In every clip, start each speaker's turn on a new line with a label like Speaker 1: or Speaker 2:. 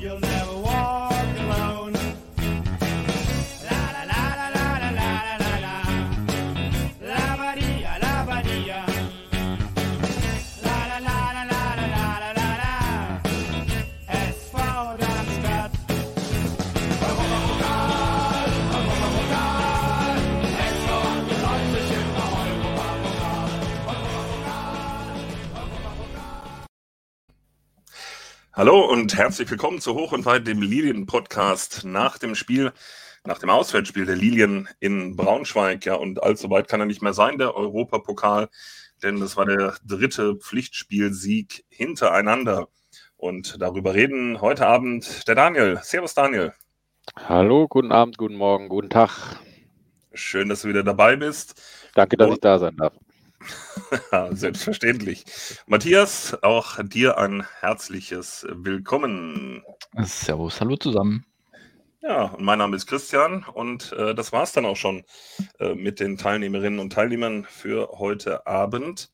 Speaker 1: you'll never walk
Speaker 2: Hallo und herzlich willkommen zu Hoch und Weit, dem Lilien-Podcast nach dem Spiel, nach dem Auswärtsspiel der Lilien in Braunschweig. Ja, und allzu weit kann er nicht mehr sein, der Europapokal, denn das war der dritte Pflichtspielsieg hintereinander. Und darüber reden heute Abend der Daniel. Servus, Daniel.
Speaker 3: Hallo, guten Abend, guten Morgen, guten Tag.
Speaker 2: Schön, dass du wieder dabei bist.
Speaker 3: Danke, dass
Speaker 2: Und-
Speaker 3: ich da sein darf.
Speaker 2: Selbstverständlich. Matthias, auch dir ein herzliches Willkommen.
Speaker 4: Servus, hallo zusammen.
Speaker 2: Ja, und mein Name ist Christian und äh, das war's dann auch schon äh, mit den Teilnehmerinnen und Teilnehmern für heute Abend.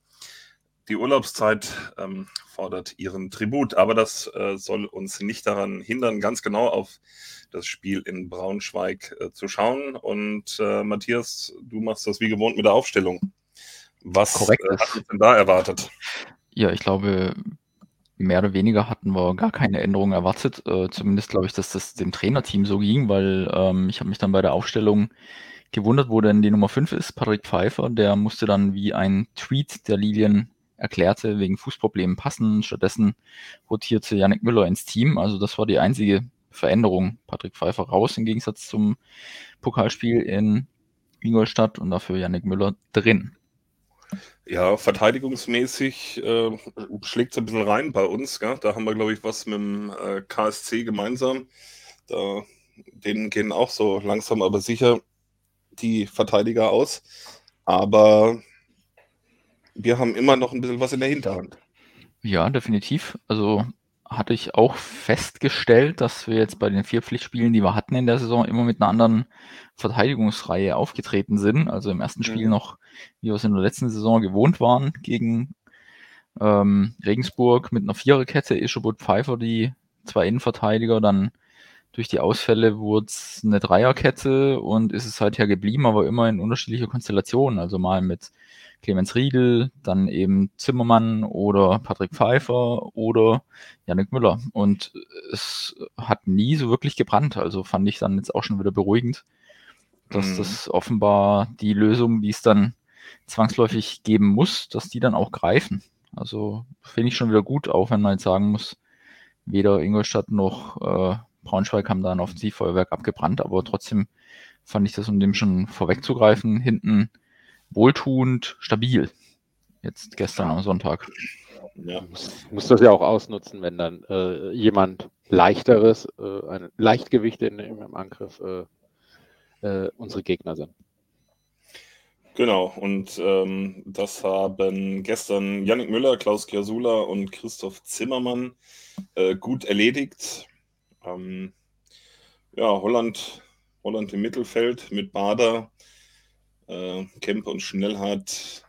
Speaker 2: Die Urlaubszeit ähm, fordert ihren Tribut, aber das äh, soll uns nicht daran hindern, ganz genau auf das Spiel in Braunschweig äh, zu schauen. Und äh, Matthias, du machst das wie gewohnt mit der Aufstellung. Was
Speaker 4: Korrekt
Speaker 2: äh,
Speaker 4: ist.
Speaker 2: hat uns denn da erwartet?
Speaker 4: Ja, ich glaube, mehr oder weniger hatten wir gar keine Änderungen erwartet. Äh, zumindest glaube ich, dass das dem Trainerteam so ging, weil ähm, ich habe mich dann bei der Aufstellung gewundert, wo denn die Nummer 5 ist, Patrick Pfeiffer. Der musste dann wie ein Tweet der Lilien erklärte, wegen Fußproblemen passen. Stattdessen rotierte Yannick Müller ins Team. Also das war die einzige Veränderung. Patrick Pfeiffer raus im Gegensatz zum Pokalspiel in Ingolstadt und dafür Yannick Müller drin.
Speaker 2: Ja, verteidigungsmäßig äh, schlägt es ein bisschen rein bei uns. Gell? Da haben wir, glaube ich, was mit dem äh, KSC gemeinsam. Da, denen gehen auch so langsam aber sicher die Verteidiger aus. Aber wir haben immer noch ein bisschen was in der Hinterhand.
Speaker 4: Ja, definitiv. Also hatte ich auch festgestellt, dass wir jetzt bei den vier Pflichtspielen, die wir hatten in der Saison, immer mit einer anderen Verteidigungsreihe aufgetreten sind. Also im ersten Spiel
Speaker 2: Mhm.
Speaker 4: noch, wie wir es in der letzten Saison gewohnt waren, gegen ähm, Regensburg mit einer Viererkette, Ischobut Pfeiffer, die zwei Innenverteidiger, dann durch die Ausfälle wurde es eine Dreierkette und ist es seither geblieben, aber immer in unterschiedlicher Konstellationen. Also mal mit Clemens Riedel, dann eben Zimmermann oder Patrick Pfeiffer oder Yannick Müller. Und es hat nie so wirklich gebrannt. Also fand ich dann jetzt auch schon wieder beruhigend, dass
Speaker 2: Mhm.
Speaker 4: das offenbar die Lösung, die es dann zwangsläufig geben muss, dass die dann auch greifen. Also finde ich schon wieder gut, auch wenn man jetzt sagen muss, weder Ingolstadt noch äh, Braunschweig haben da ein Offensivfeuerwerk abgebrannt, aber trotzdem fand ich das, um dem schon vorwegzugreifen, hinten wohltuend, stabil. Jetzt gestern am Sonntag.
Speaker 2: Ja.
Speaker 3: Muss, muss das ja auch ausnutzen, wenn dann äh, jemand leichteres, äh, ein Leichtgewicht in, im Angriff äh, äh, unsere Gegner sind.
Speaker 2: Genau, und ähm, das haben gestern Yannick Müller, Klaus Kiasula und Christoph Zimmermann äh, gut erledigt. Ähm, ja, Holland, Holland im Mittelfeld mit Bader, äh, Kempe und Schnellhardt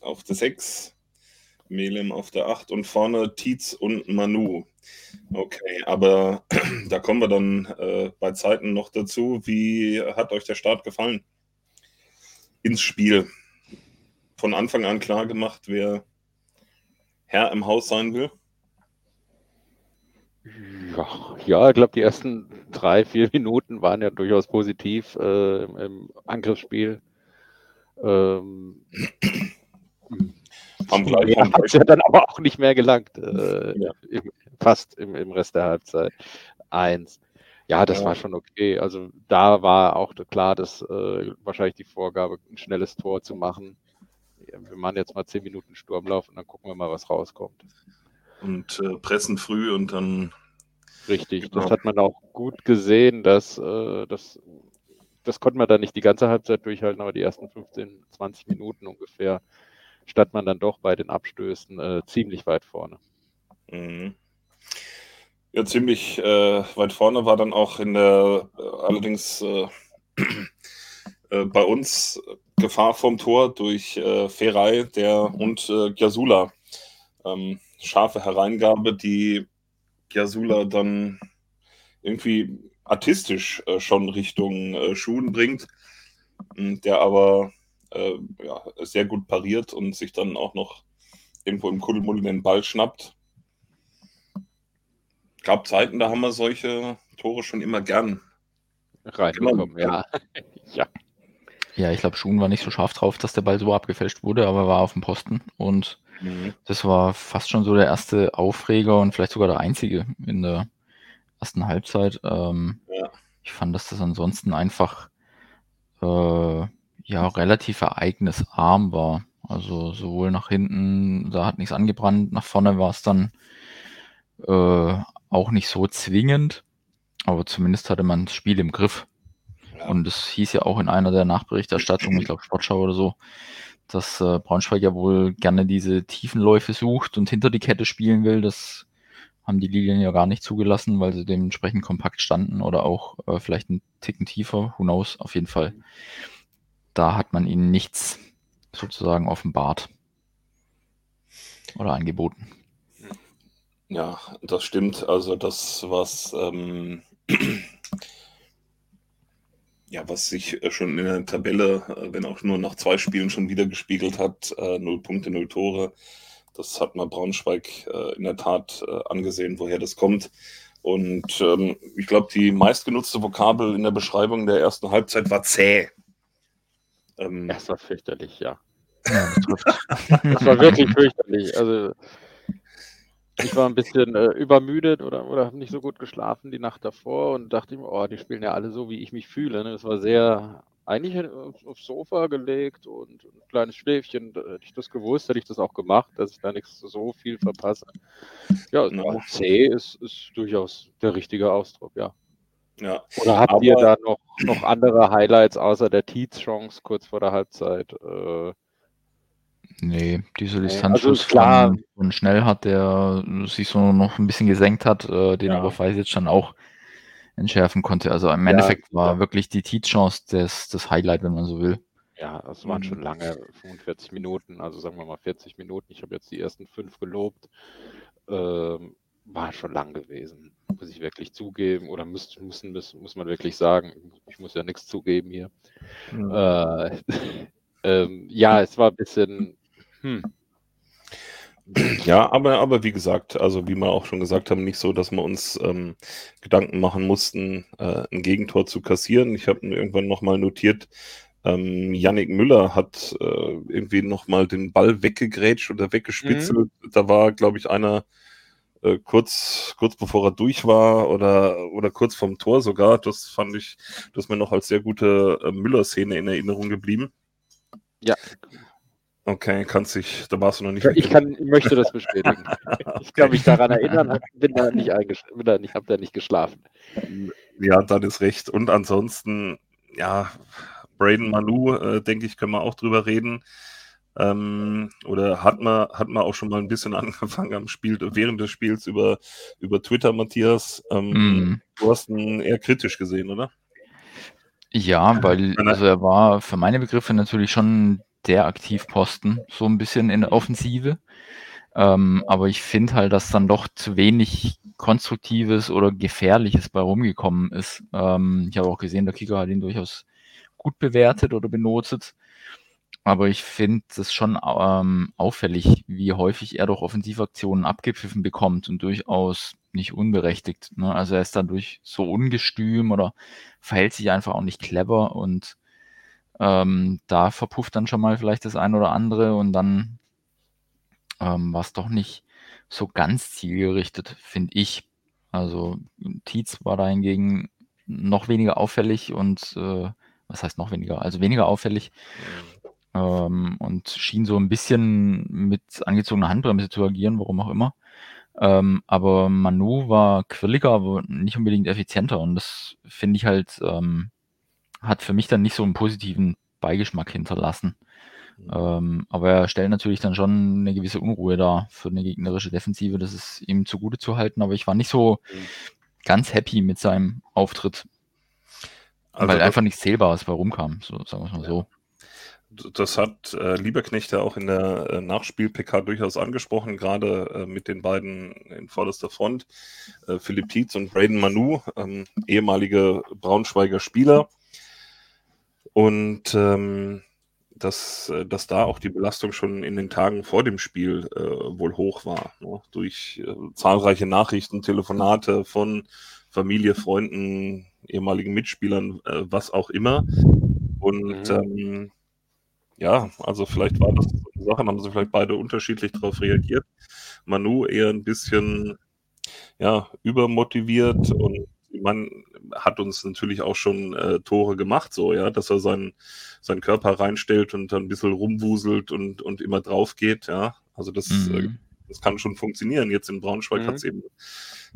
Speaker 2: auf der 6, Melem auf der 8 und vorne Tietz und Manu. Okay, aber da kommen wir dann äh, bei Zeiten noch dazu. Wie hat euch der Start gefallen? Ins Spiel. Von Anfang an klar gemacht, wer Herr im Haus sein will.
Speaker 3: Ja, ja ich glaube, die ersten drei, vier Minuten waren ja durchaus positiv äh, im, im Angriffsspiel. Ähm,
Speaker 2: Haben gleich
Speaker 3: ja, hat ja dann aber auch nicht mehr gelangt. Äh,
Speaker 2: Ja.
Speaker 3: im, fast im, im Rest der Halbzeit. Eins. Ja, das
Speaker 2: Ja.
Speaker 3: war schon okay. Also da war auch klar, dass äh, wahrscheinlich die Vorgabe, ein schnelles Tor zu machen. Wir machen jetzt mal zehn Minuten Sturmlauf und dann gucken wir mal, was rauskommt.
Speaker 2: und äh, pressen früh und dann
Speaker 3: Richtig,
Speaker 2: Genau.
Speaker 3: das hat man auch gut gesehen, dass äh, das, das konnte man dann nicht die ganze Halbzeit durchhalten, aber die ersten 15, 20 Minuten ungefähr stand man dann doch bei den Abstößen äh, ziemlich weit vorne.
Speaker 2: Mhm. Ja, ziemlich äh, weit vorne war dann auch in der äh, allerdings äh, äh, bei uns Gefahr vom Tor durch äh, Ferrei der und äh, Giasula. Ähm, scharfe Hereingabe, die Kiasula dann irgendwie artistisch äh, schon Richtung äh, Schuhen bringt, der aber ja, sehr gut pariert und sich dann auch noch irgendwo im Kuddelmuddel den Ball schnappt. Gab Zeiten, da haben wir solche Tore schon immer gern
Speaker 3: reinbekommen, ja.
Speaker 4: ja. Ja, ich glaube, Schuhen war nicht so scharf drauf, dass der Ball so abgefälscht wurde, aber war auf dem Posten und mhm. das war fast schon so der erste Aufreger und vielleicht sogar der einzige in der ersten Halbzeit. Ähm, ja. Ich fand, dass das ansonsten einfach äh, ja relativ ereignisarm war. Also sowohl nach hinten, da hat nichts angebrannt, nach vorne war es dann äh, auch nicht so zwingend, aber zumindest hatte man das Spiel im Griff. Ja. Und es hieß ja auch in einer der Nachberichterstattungen, ich glaube Sportschau oder so, dass äh, Braunschweig ja wohl gerne diese Tiefenläufe sucht und hinter die Kette spielen will. Das haben die Lilien ja gar nicht zugelassen, weil sie dementsprechend kompakt standen oder auch äh, vielleicht einen Ticken tiefer, who knows, auf jeden Fall. Da hat man ihnen nichts sozusagen offenbart oder angeboten.
Speaker 2: Ja, das stimmt. Also das, was ähm, ja, was sich schon in der Tabelle, äh, wenn auch nur nach zwei Spielen schon wieder gespiegelt hat, äh, null Punkte, null Tore. Das hat man Braunschweig äh, in der Tat äh, angesehen, woher das kommt. Und ähm, ich glaube, die meistgenutzte Vokabel in der Beschreibung der ersten Halbzeit war zäh.
Speaker 3: Ähm, das war fürchterlich, ja. das war wirklich fürchterlich. Also ich war ein bisschen äh, übermüdet oder, oder habe nicht so gut geschlafen die Nacht davor und dachte mir, oh, die spielen ja alle so, wie ich mich fühle. Ne? Das war sehr eigentlich aufs, aufs Sofa gelegt und ein kleines Schläfchen. Hätte ich das gewusst, hätte ich das auch gemacht, dass ich da nichts so viel verpasse. Ja, no. C ist, ist durchaus der richtige Ausdruck, ja. Ja. Oder habt Aber, ihr da noch, noch andere Highlights außer der Tietz-Chance kurz vor der Halbzeit? Äh,
Speaker 4: Nee, diese Distanzschuss also klar. Von, von Schnell hat, der sich so noch ein bisschen gesenkt hat, äh, den ja. aber Feis jetzt schon auch entschärfen konnte. Also im ja, Endeffekt war ja. wirklich die T-Chance das, das Highlight, wenn man so will.
Speaker 3: Ja, es waren mhm. schon lange, 45 Minuten, also sagen wir mal 40 Minuten. Ich habe jetzt die ersten fünf gelobt. Ähm, war schon lang gewesen, muss ich wirklich zugeben. Oder muss, müssen, muss, muss man wirklich sagen, ich muss ja nichts zugeben hier. Mhm. Äh, ähm, ja, es war ein bisschen hm.
Speaker 2: Ja, aber, aber wie gesagt, also wie wir auch schon gesagt haben, nicht so, dass wir uns ähm, Gedanken machen mussten, äh, ein Gegentor zu kassieren. Ich habe irgendwann nochmal notiert, ähm, Yannick Müller hat äh, irgendwie nochmal den Ball weggegrätscht oder weggespitzelt. Mhm. Da war, glaube ich, einer äh, kurz, kurz bevor er durch war oder, oder kurz vorm Tor sogar. Das fand ich, das ist mir noch als sehr gute äh, Müller-Szene in Erinnerung geblieben.
Speaker 3: Ja,
Speaker 2: Okay, kannst dich, da warst du noch nicht.
Speaker 3: Ich, kann, ich möchte das bestätigen. Ich kann mich daran erinnern, bin da nicht eingeschlafen, ich habe da nicht geschlafen.
Speaker 2: Ja, dann ist recht. Und ansonsten, ja, Braden Manu, äh, denke ich, können wir auch drüber reden. Ähm, oder hat man, hat man auch schon mal ein bisschen angefangen am Spiel, während des Spiels über, über Twitter, Matthias. Ähm, mm. Du hast ihn eher kritisch gesehen, oder?
Speaker 4: Ja, weil also er war für meine Begriffe natürlich schon der Aktivposten, so ein bisschen in der Offensive. Ähm, aber ich finde halt, dass dann doch zu wenig Konstruktives oder Gefährliches bei rumgekommen ist. Ähm, ich habe auch gesehen, der Kicker hat ihn durchaus gut bewertet oder benotet. Aber ich finde es schon ähm, auffällig, wie häufig er doch Offensivaktionen abgepfiffen bekommt und durchaus nicht unberechtigt. Ne? Also er ist dadurch so ungestüm oder verhält sich einfach auch nicht clever und ähm, da verpufft dann schon mal vielleicht das ein oder andere und dann ähm, war es doch nicht so ganz zielgerichtet, finde ich. Also Tietz war da hingegen noch weniger auffällig und äh, was heißt noch weniger? Also weniger auffällig ähm, und schien so ein bisschen mit angezogener Handbremse zu agieren, warum auch immer. Ähm, aber Manu war quirliger, aber nicht unbedingt effizienter und das finde ich halt ähm, hat für mich dann nicht so einen positiven Beigeschmack hinterlassen. Mhm. Ähm, aber er stellt natürlich dann schon eine gewisse Unruhe dar für eine gegnerische Defensive. Das ist ihm zugute zu halten, aber ich war nicht so mhm. ganz happy mit seinem Auftritt. Also weil einfach nichts Zählbares bei rumkam, so, sagen wir es mal so.
Speaker 2: das hat äh, Lieberknecht ja auch in der äh, Nachspiel-PK durchaus angesprochen, gerade äh, mit den beiden in vorderster Front, äh, Philipp Tietz und Braden Manu, ähm, ehemalige Braunschweiger Spieler. Und ähm, dass, äh, dass da auch die Belastung schon in den Tagen vor dem Spiel äh, wohl hoch war. Ne? Durch äh, zahlreiche Nachrichten, Telefonate von Familie, Freunden, ehemaligen Mitspielern, äh, was auch immer. Und mhm. ähm, ja, also vielleicht war das so eine Sache, haben sie vielleicht beide unterschiedlich darauf reagiert. Manu eher ein bisschen ja, übermotiviert und man hat uns natürlich auch schon äh, Tore gemacht, so, ja, dass er seinen, seinen Körper reinstellt und dann ein bisschen rumwuselt und, und immer drauf geht, ja. Also das, äh, mhm. äh, das kann schon funktionieren. Jetzt in Braunschweig mhm. hat es eben,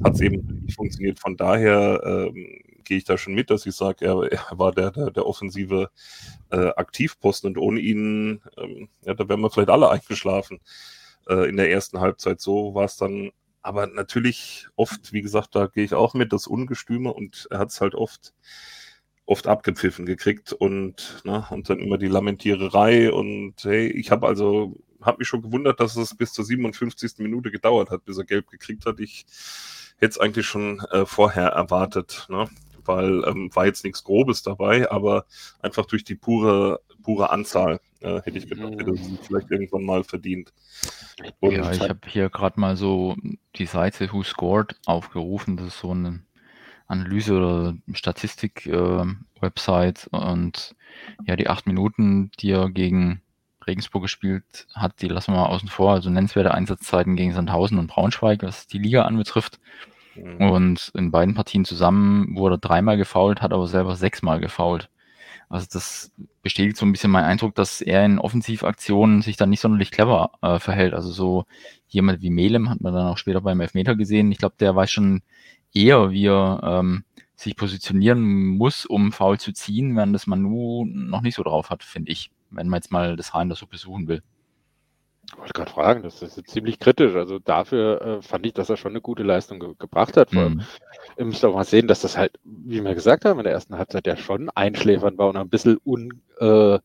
Speaker 2: hat's eben nicht funktioniert. Von daher ähm, gehe ich da schon mit, dass ich sage, er, er, war der, der, der offensive äh, Aktivposten und ohne ihn, ähm, ja, da wären wir vielleicht alle eingeschlafen äh, in der ersten Halbzeit. So war es dann aber natürlich oft, wie gesagt, da gehe ich auch mit, das Ungestüme und er hat es halt oft, oft abgepfiffen gekriegt und, na, und dann immer die Lamentiererei und hey, ich habe also, habe mich schon gewundert, dass es bis zur 57. Minute gedauert hat, bis er gelb gekriegt hat. Ich hätte es eigentlich schon äh, vorher erwartet, ne? weil ähm, war jetzt nichts Grobes dabei, aber einfach durch die pure, pure Anzahl äh, hätte ich gedacht, hätte sie vielleicht irgendwann mal verdient.
Speaker 4: Und ja, ich habe hier gerade mal so die Seite Who Scored aufgerufen. Das ist so eine Analyse- oder Statistik-Website. Äh, und ja, die acht Minuten, die er gegen Regensburg gespielt hat, die lassen wir mal außen vor. Also nennenswerte Einsatzzeiten gegen Sandhausen und Braunschweig, was die Liga anbetrifft. Mhm. Und in beiden Partien zusammen wurde er dreimal gefault, hat aber selber sechsmal gefault. Also das bestätigt so ein bisschen meinen Eindruck, dass er in Offensivaktionen sich dann nicht sonderlich clever äh, verhält. Also so jemand wie Melem hat man dann auch später beim Elfmeter gesehen. Ich glaube, der weiß schon eher, wie er ähm, sich positionieren muss, um faul zu ziehen, während das Manu noch nicht so drauf hat, finde ich, wenn man jetzt mal das Haar in der Suppe suchen will.
Speaker 3: Ich wollte gerade fragen, das ist ziemlich kritisch. Also dafür äh, fand ich, dass er schon eine gute Leistung ge gebracht hat. Vor allem, mhm. ihr müsst auch mal sehen, dass das halt, wie wir gesagt haben, in der ersten Halbzeit ja schon einschläfernd war und ein bisschen un, äh,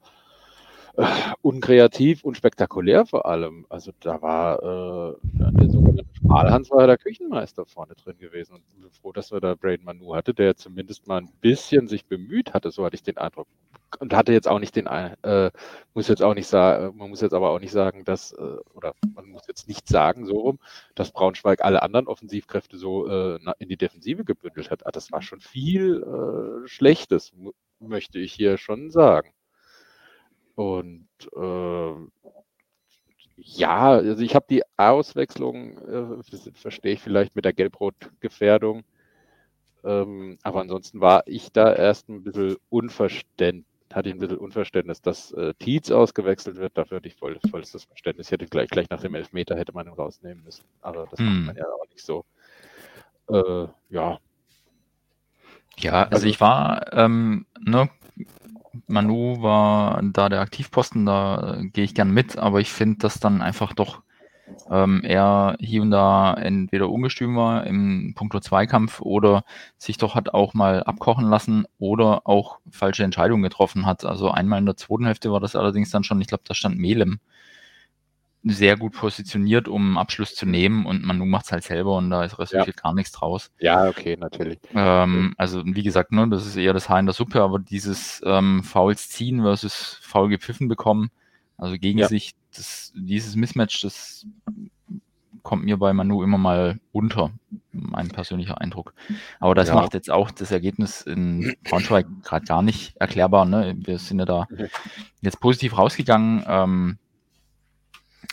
Speaker 3: unkreativ und spektakulär vor allem. Also da war äh, der sogenannte Schmalhans war ja der Küchenmeister vorne drin gewesen und ich bin froh, dass wir da Braden Manu hatte, der zumindest mal ein bisschen sich bemüht hatte, so hatte ich den Eindruck. Und hatte jetzt auch nicht den, äh, muss jetzt auch nicht sagen, man muss jetzt aber auch nicht sagen, dass, äh, oder man muss jetzt nicht sagen, so rum, dass Braunschweig alle anderen Offensivkräfte so äh, in die Defensive gebündelt hat. Ah, das war schon viel äh, Schlechtes, möchte ich hier schon sagen. Und äh, ja, also ich habe die Auswechslung, äh, verstehe ich vielleicht mit der Gelbrot-Gefährdung. Ähm, aber ansonsten war ich da erst ein bisschen unverständlich, hatte ich ein bisschen Unverständnis, dass äh, Tietz ausgewechselt wird. Dafür hatte ich voll, vollstes Verständnis. Ich hätte gleich, gleich nach dem Elfmeter hätte man ihn rausnehmen müssen. Aber das hm. macht man ja auch nicht so. Äh, ja.
Speaker 4: Ja, also, also ich war, ähm, ne, Manu war da der Aktivposten, da äh, gehe ich gern mit, aber ich finde, dass dann einfach doch ähm, er hier und da entweder ungestüm war im Punkto Zweikampf oder sich doch hat auch mal abkochen lassen oder auch falsche Entscheidungen getroffen hat. Also einmal in der zweiten Hälfte war das allerdings dann schon, ich glaube, da stand Melem sehr gut positioniert, um Abschluss zu nehmen und Manu macht es halt selber und da ist resultiert ja. gar nichts draus.
Speaker 3: Ja, okay, natürlich.
Speaker 4: Ähm, also wie gesagt, ne, das ist eher das Haar in der Suppe, aber dieses ähm, Fouls ziehen versus faul gepfiffen bekommen, also gegen ja. sich, das, dieses Mismatch, das kommt mir bei Manu immer mal unter, mein persönlicher Eindruck. Aber das ja. macht jetzt auch das Ergebnis in Braunschweig gerade gar nicht erklärbar. Ne? Wir sind ja da jetzt positiv rausgegangen. Ähm,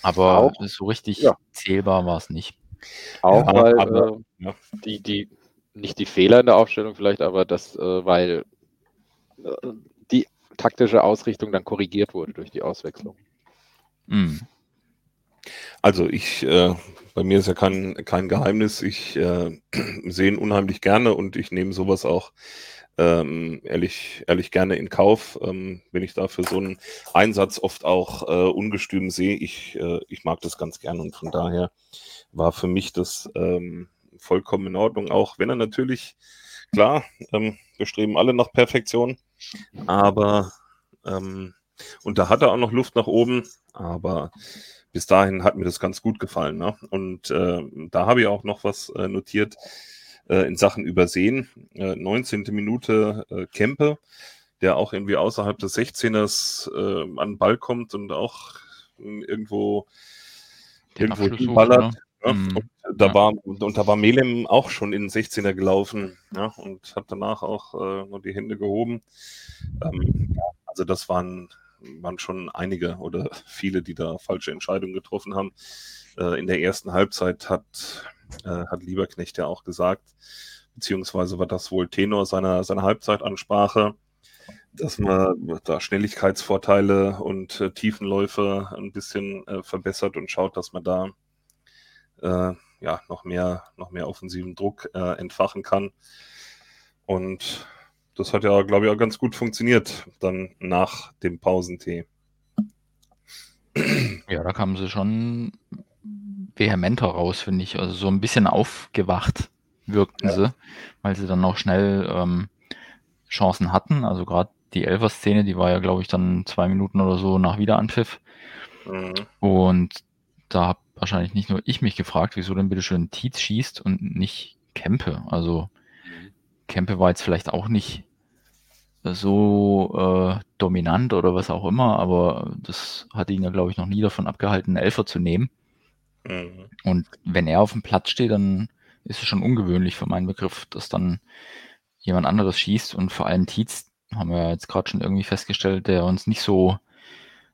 Speaker 4: aber auch, so richtig ja. zählbar war es nicht.
Speaker 3: Auch ja, weil aber, äh, ja. die, die, nicht die Fehler in der Aufstellung vielleicht, aber das, äh, weil äh, die taktische Ausrichtung dann korrigiert wurde durch die Auswechslung.
Speaker 2: Mhm. Also ich, äh, bei mir ist ja kein, kein Geheimnis, ich äh, sehe ihn unheimlich gerne und ich nehme sowas auch ähm, ehrlich, ehrlich gerne in Kauf, ähm, wenn ich da für so einen Einsatz oft auch äh, ungestüm sehe. Ich, äh, ich mag das ganz gern und von daher war für mich das ähm, vollkommen in Ordnung, auch wenn er natürlich, klar, ähm, wir streben alle nach Perfektion, aber ähm, Und da hat er auch noch Luft nach oben, aber bis dahin hat mir das ganz gut gefallen. Ne? Und äh, da habe ich auch noch was äh, notiert äh, in Sachen Übersehen. 19. Äh, Minute äh, Kempe, der auch irgendwie außerhalb des 16ers äh, an den Ball kommt und auch irgendwo,
Speaker 4: Den
Speaker 2: irgendwo
Speaker 4: sucht,
Speaker 2: hinballert.
Speaker 4: ne?
Speaker 2: Ja,
Speaker 4: Mhm.
Speaker 2: und da
Speaker 4: Ja.
Speaker 2: war, und da war Melem auch schon in den 16er gelaufen ja, und hat danach auch äh, nur die Hände gehoben. Ähm, also das waren, waren schon einige oder viele, die da falsche Entscheidungen getroffen haben. Äh, in der ersten Halbzeit hat, äh, hat Lieberknecht ja auch gesagt, beziehungsweise war das wohl Tenor seiner, seiner Halbzeitansprache, dass man da Schnelligkeitsvorteile und äh, Tiefenläufe ein bisschen äh, verbessert und schaut, dass man da äh, ja, noch mehr, noch mehr offensiven Druck äh, entfachen kann. Und das hat ja, glaube ich, auch ganz gut funktioniert, dann nach dem Pausentee.
Speaker 4: Ja, da kamen sie schon vehementer raus, finde ich. Also so ein bisschen aufgewacht wirkten
Speaker 2: Ja.
Speaker 4: sie, weil sie dann auch schnell ähm, Chancen hatten. Also gerade die Elfer-Szene, die war ja, glaube ich, dann zwei Minuten oder so nach Wiederanpfiff.
Speaker 2: Mhm.
Speaker 4: Und da habe wahrscheinlich nicht nur ich mich gefragt, wieso denn bitte schön Tietz schießt und nicht Kempe. Also Kempe war jetzt vielleicht auch nicht so äh, dominant oder was auch immer, aber das hat ihn ja, glaube ich, noch nie davon abgehalten, einen Elfer zu nehmen.
Speaker 2: Mhm.
Speaker 4: Und wenn er auf dem Platz steht, dann ist es schon ungewöhnlich für meinen Begriff, dass dann jemand anderes schießt und vor allem Tietz, haben wir jetzt gerade schon irgendwie festgestellt, der uns nicht so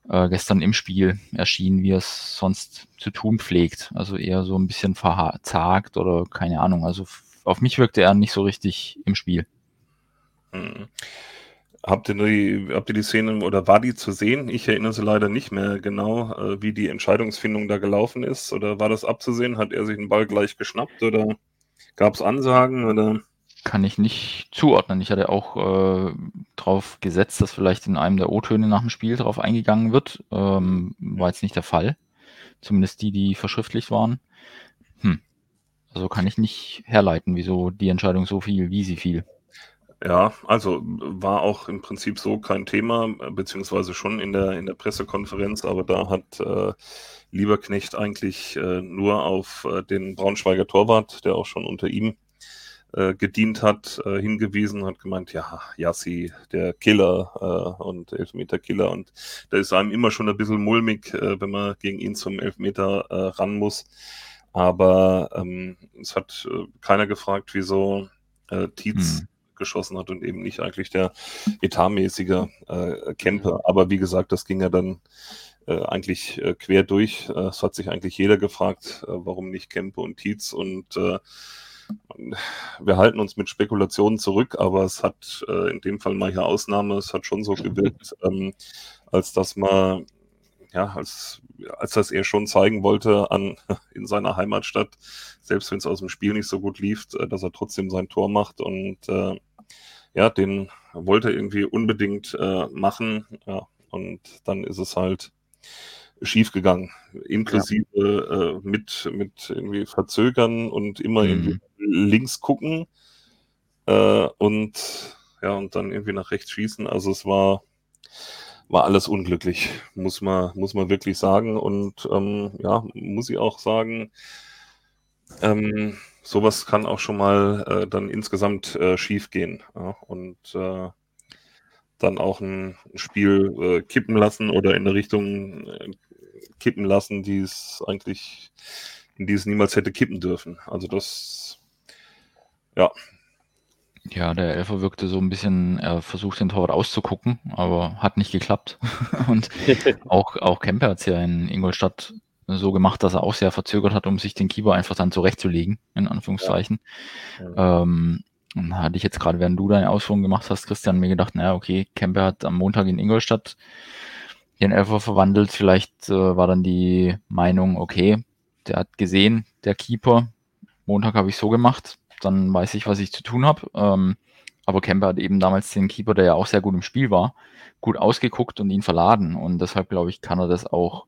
Speaker 4: äh, gestern im Spiel erschien, wie er es sonst zu tun pflegt. Also eher so ein bisschen verzagt oder keine Ahnung. Also auf mich wirkte er nicht so richtig im Spiel.
Speaker 2: Mhm. Habt ihr, die, habt ihr die Szene oder war die zu sehen? Ich erinnere sie leider nicht mehr genau, äh, wie die Entscheidungsfindung da gelaufen ist. Oder war das abzusehen? Hat er sich den Ball gleich geschnappt oder gab es Ansagen? Oder?
Speaker 4: Kann ich nicht zuordnen. Ich hatte auch äh, drauf gesetzt, dass vielleicht in einem der O-Töne nach dem Spiel drauf eingegangen wird. Ähm, war jetzt nicht der Fall. Zumindest die, die verschriftlicht waren. Hm. Also kann ich nicht herleiten, wieso die Entscheidung so viel, wie sie fiel.
Speaker 2: Ja, also war auch im Prinzip so kein Thema, beziehungsweise schon in der, in der Pressekonferenz, aber da hat äh, Lieberknecht eigentlich äh, nur auf äh, den Braunschweiger Torwart, der auch schon unter ihm äh, gedient hat, äh, hingewiesen, hat gemeint, ja, Yassi, der Killer äh, und Elfmeter-Killer und da ist einem immer schon ein bisschen mulmig, äh, wenn man gegen ihn zum Elfmeter äh, ran muss. Aber ähm, es hat äh, keiner gefragt, wieso äh, Tietz
Speaker 4: Hm.
Speaker 2: Geschossen hat und eben nicht eigentlich der etatmäßige äh, Camper. Aber wie gesagt, das ging ja dann äh, eigentlich äh, quer durch. Äh, es hat sich eigentlich jeder gefragt, äh, warum nicht Kempe und Tietz und äh, wir halten uns mit Spekulationen zurück, aber es hat in dem Fall mal hier Ausnahme, es hat schon so gewirkt, ähm, als dass man, ja, als, als das er schon zeigen wollte an, in seiner Heimatstadt, selbst wenn es aus dem Spiel nicht so gut lief, dass er trotzdem sein Tor macht und äh, ja, den wollte er irgendwie unbedingt äh, machen, ja, und dann ist es halt schief gegangen, inklusive äh, mit, mit irgendwie Verzögern und immer
Speaker 4: Mhm.
Speaker 2: irgendwie links gucken äh, und ja, und dann irgendwie nach rechts schießen. Also es war, war alles unglücklich, muss man, muss man wirklich sagen. Und ähm, ja, muss ich auch sagen, ähm, sowas kann auch schon mal äh, dann insgesamt äh, schief gehen. Ja? Und äh, dann auch ein Spiel äh, kippen lassen oder in eine Richtung äh, kippen lassen, die es eigentlich, in die es niemals hätte kippen dürfen. Also das, ja,
Speaker 4: Ja, der Elfer wirkte so ein bisschen, er versucht den Torwart auszugucken, aber hat nicht geklappt. Und auch, auch Kemper hat es ja in Ingolstadt so gemacht, dass er auch sehr verzögert hat, um sich den Keeper einfach dann zurechtzulegen, in Anführungszeichen. Ähm, und da hatte ich jetzt gerade, während du deine Ausführungen gemacht hast, Christian, mir gedacht, naja, okay, Kemper hat am Montag in Ingolstadt den Elfer verwandelt. Vielleicht äh, war dann die Meinung, okay, der hat gesehen, der Keeper, Montag habe ich so gemacht, dann weiß ich, was ich zu tun habe. Ähm, aber Kemper hat eben damals den Keeper, der ja auch sehr gut im Spiel war, gut ausgeguckt und ihn verladen. Und deshalb, glaube ich, kann er das auch